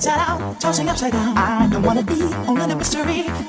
tossing upside down. I don't wanna be only the mystery.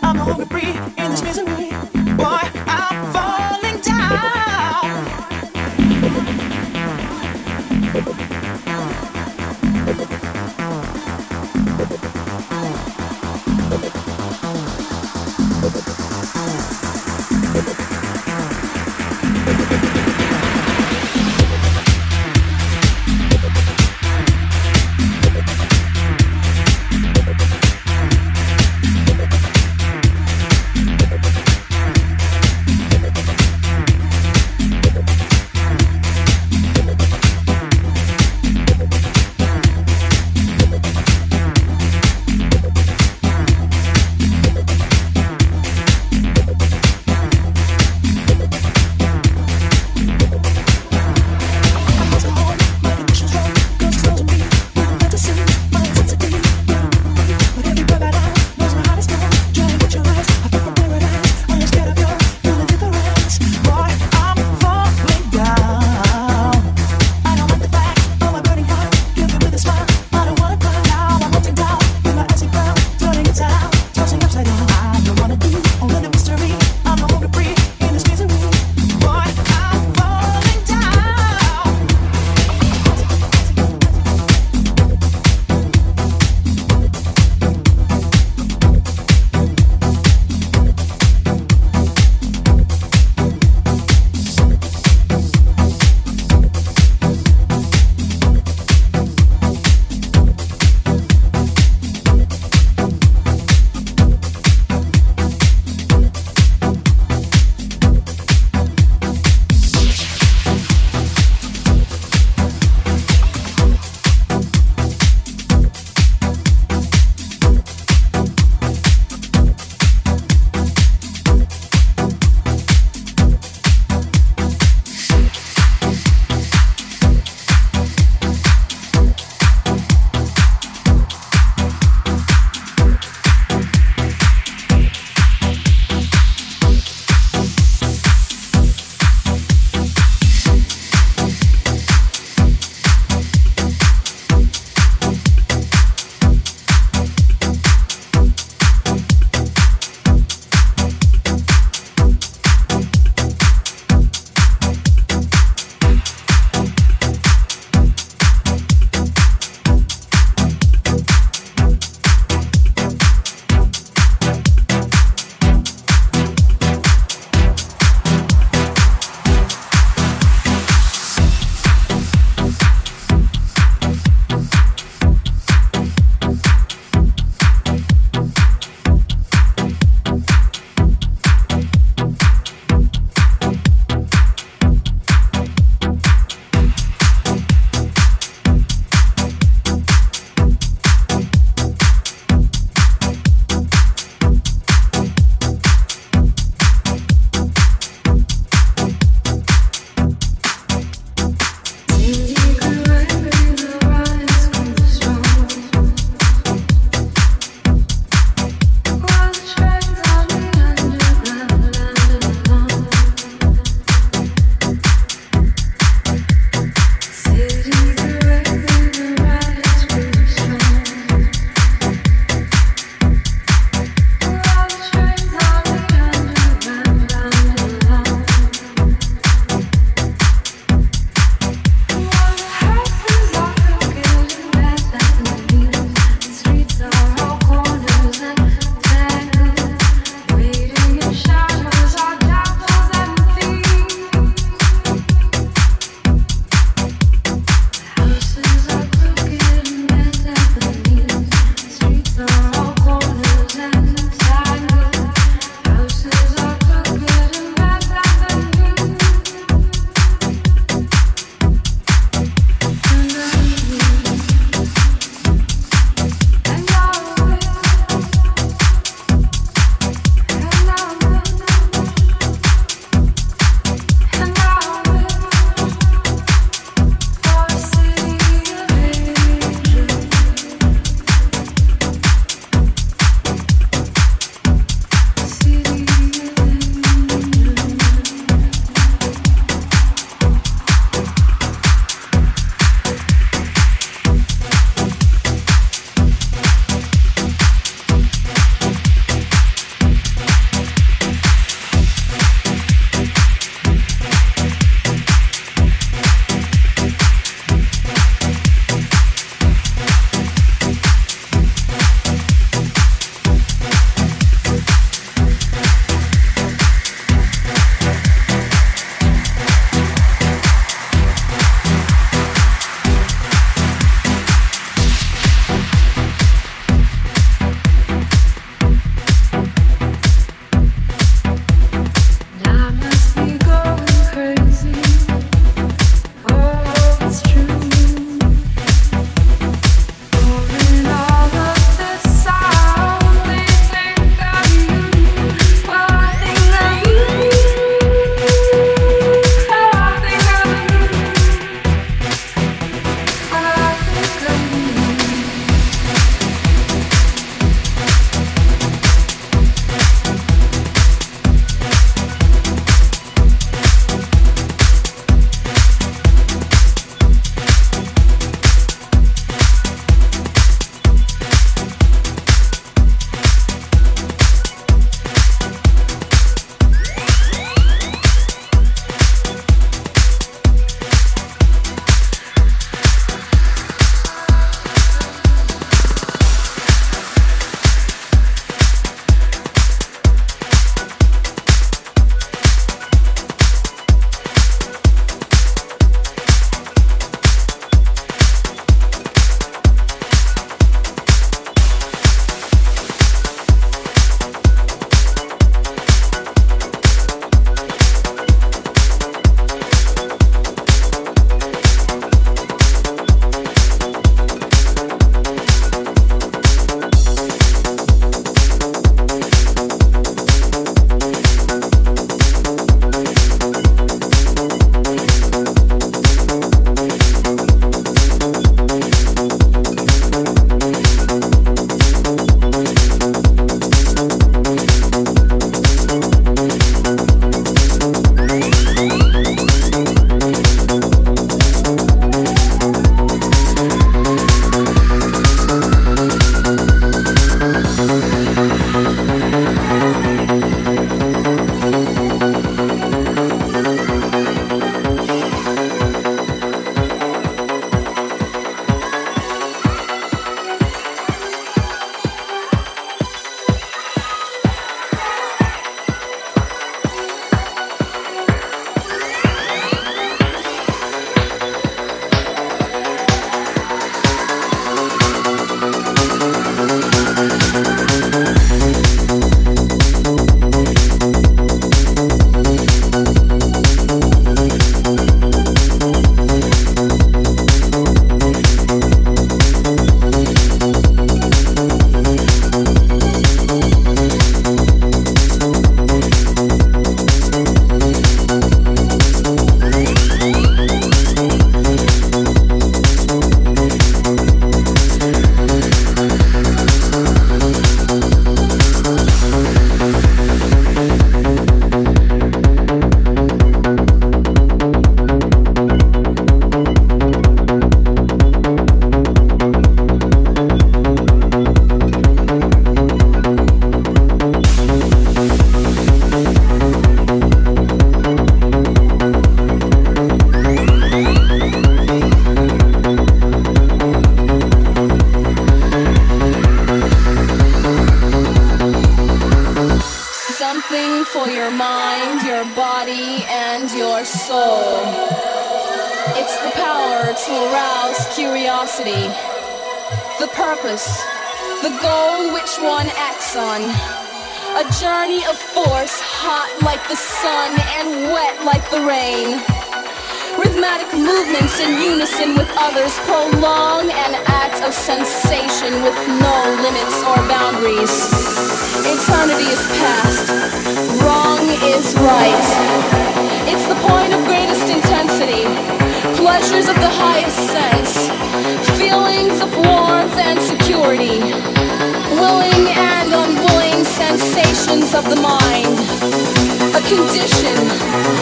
Condition,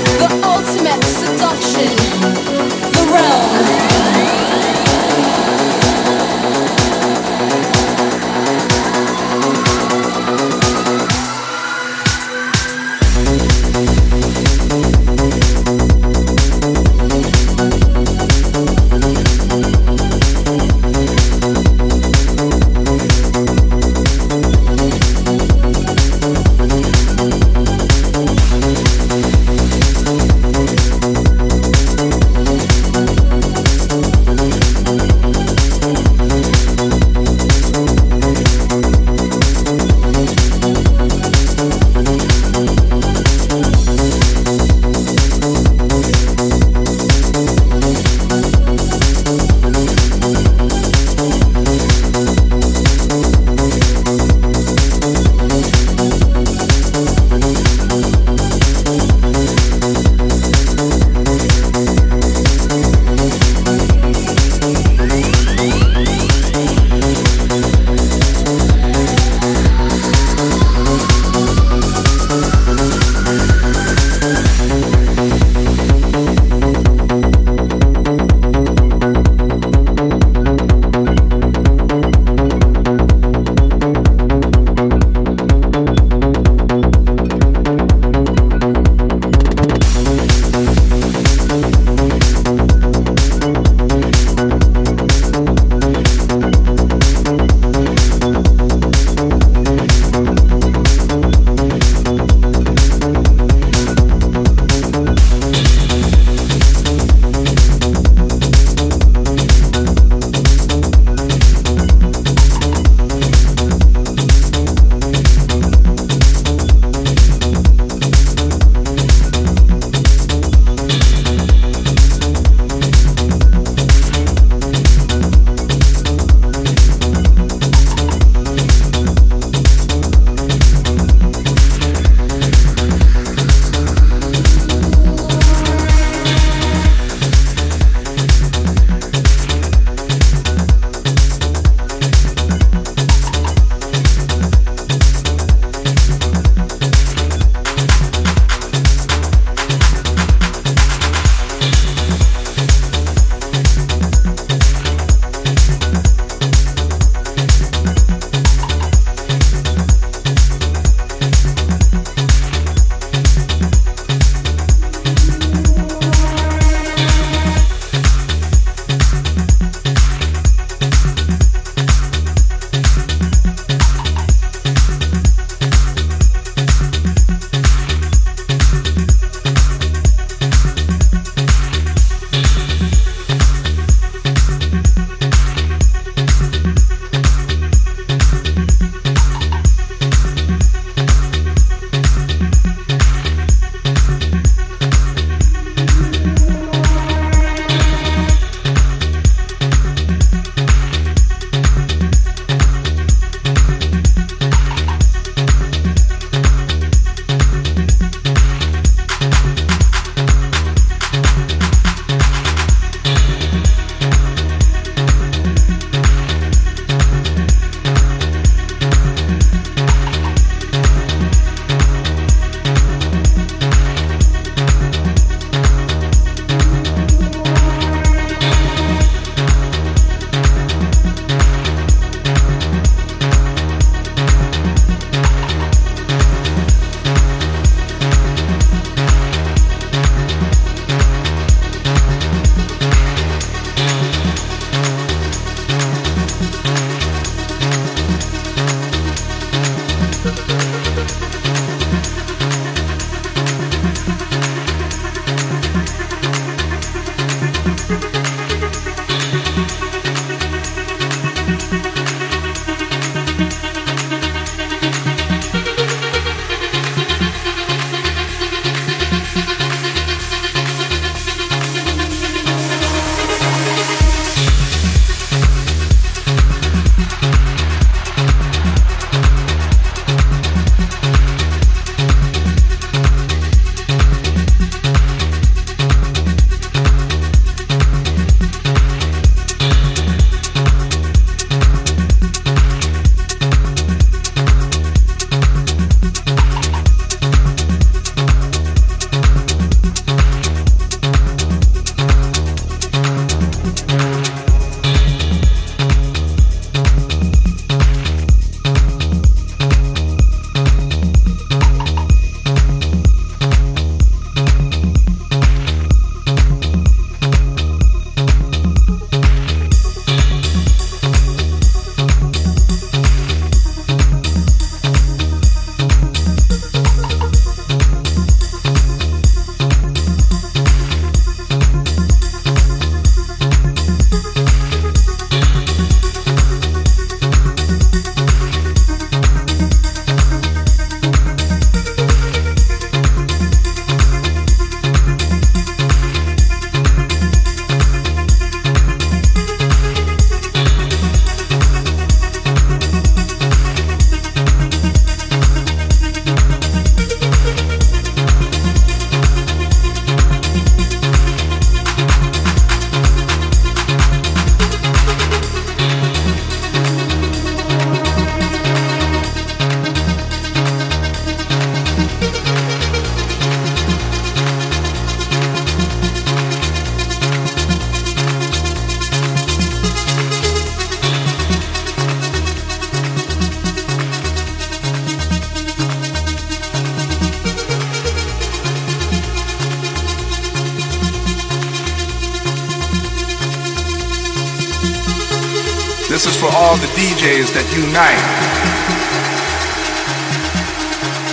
DJs that unite.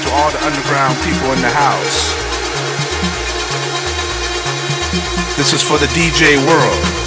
To all the underground people in the house. This is for the DJ world.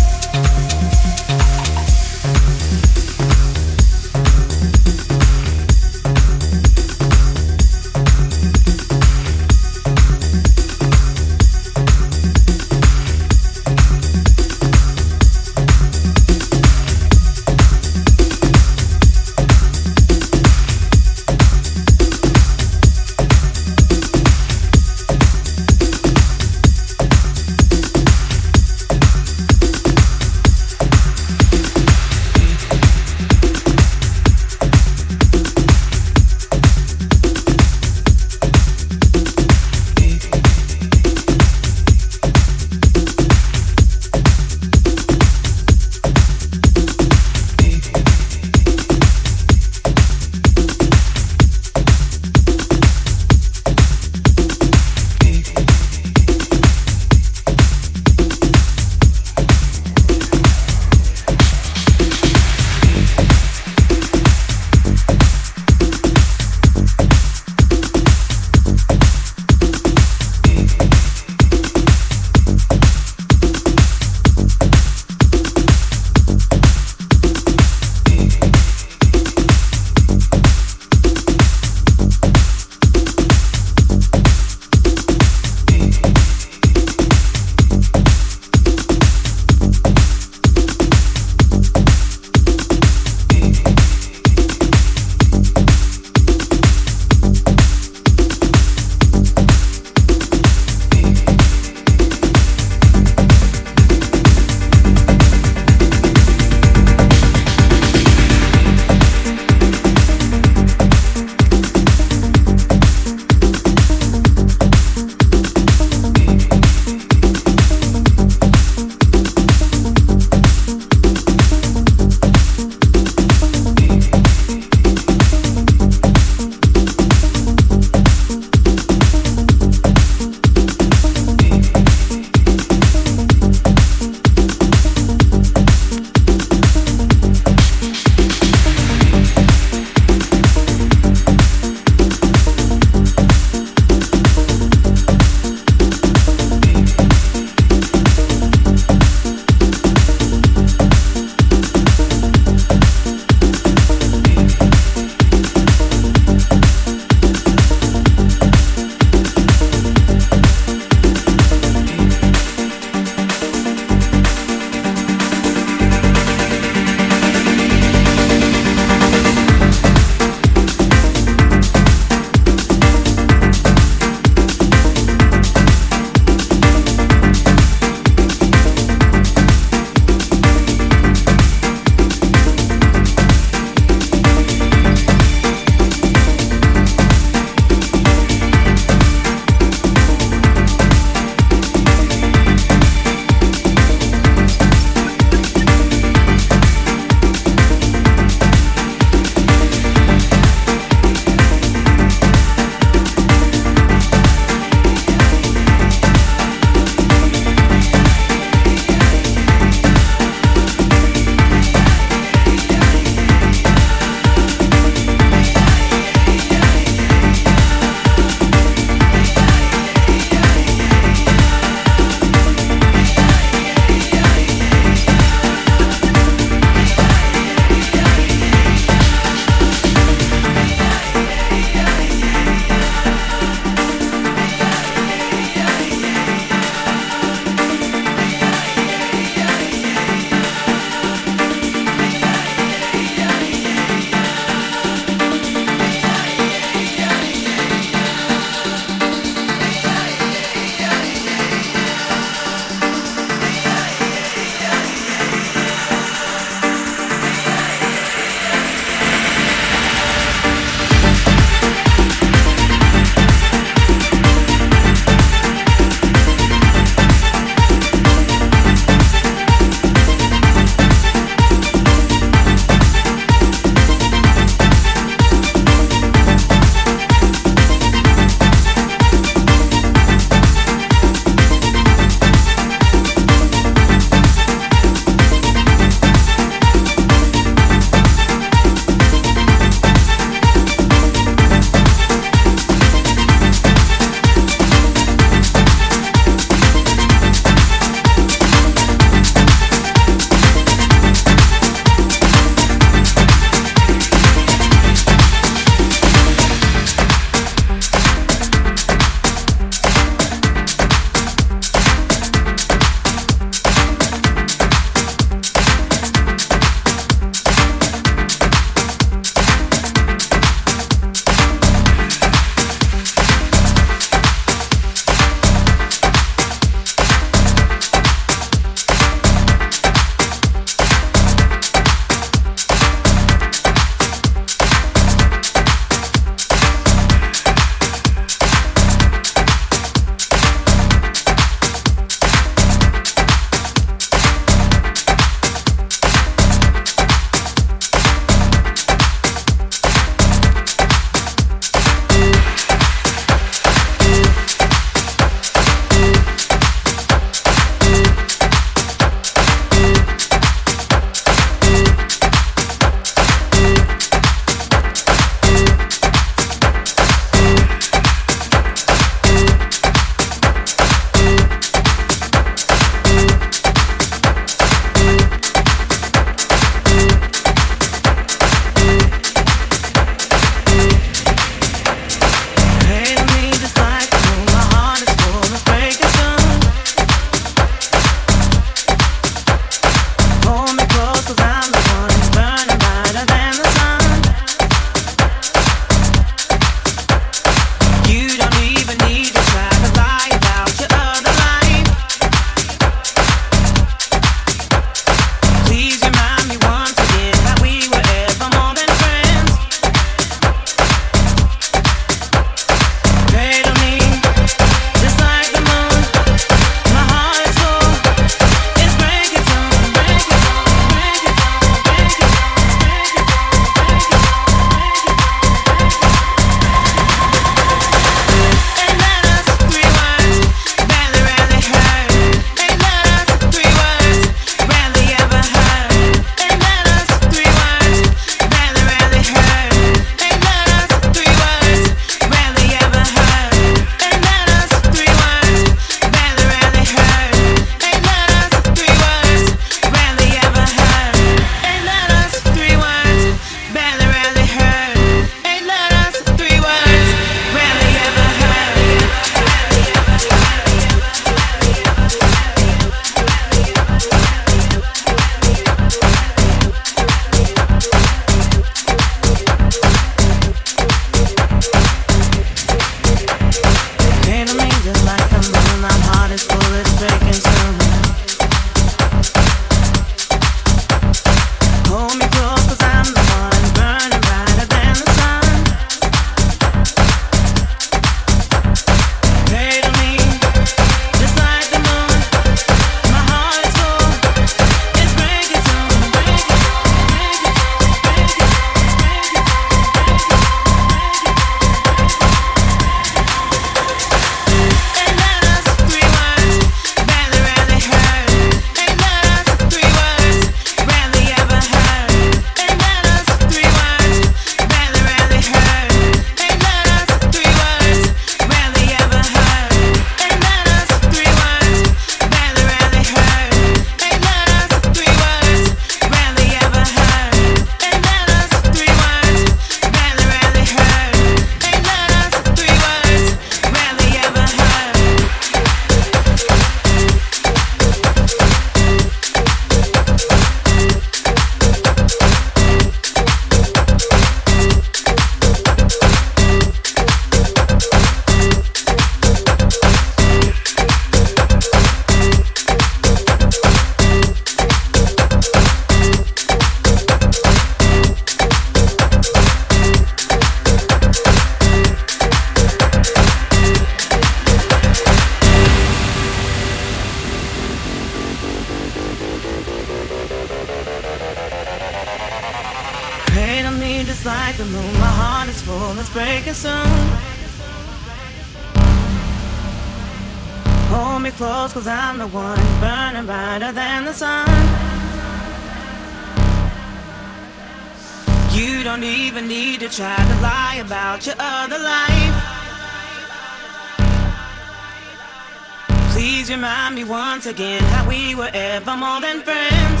again that we were ever more than friends.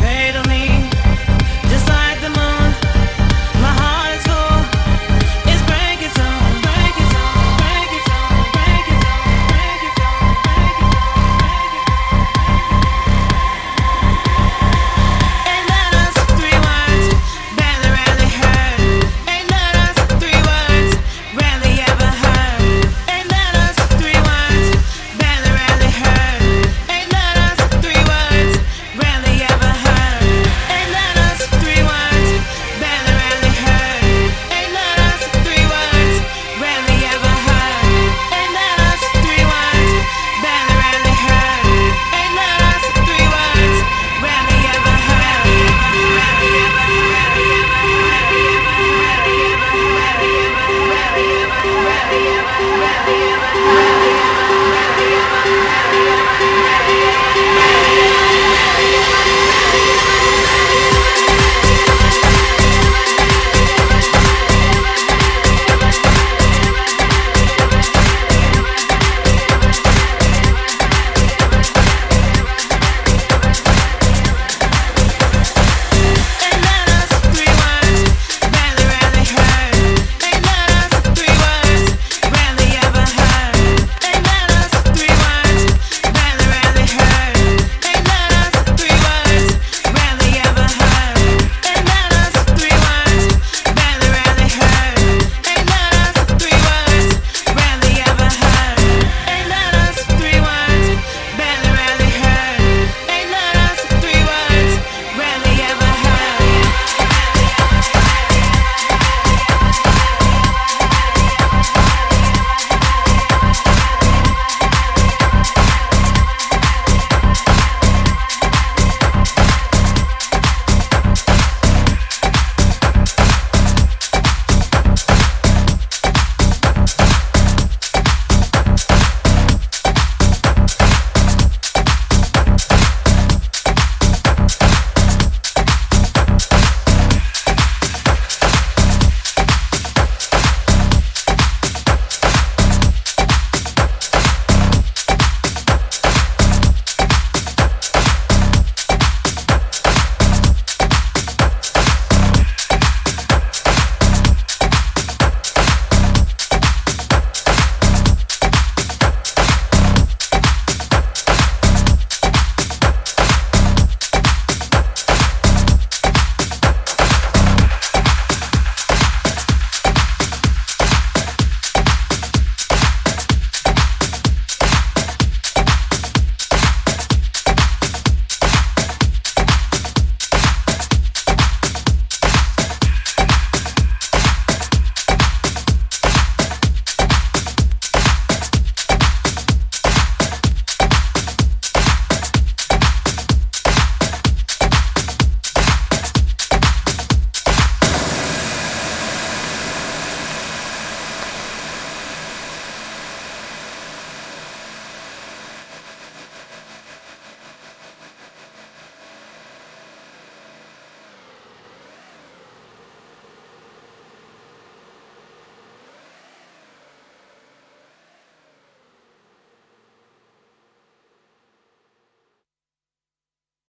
Pay the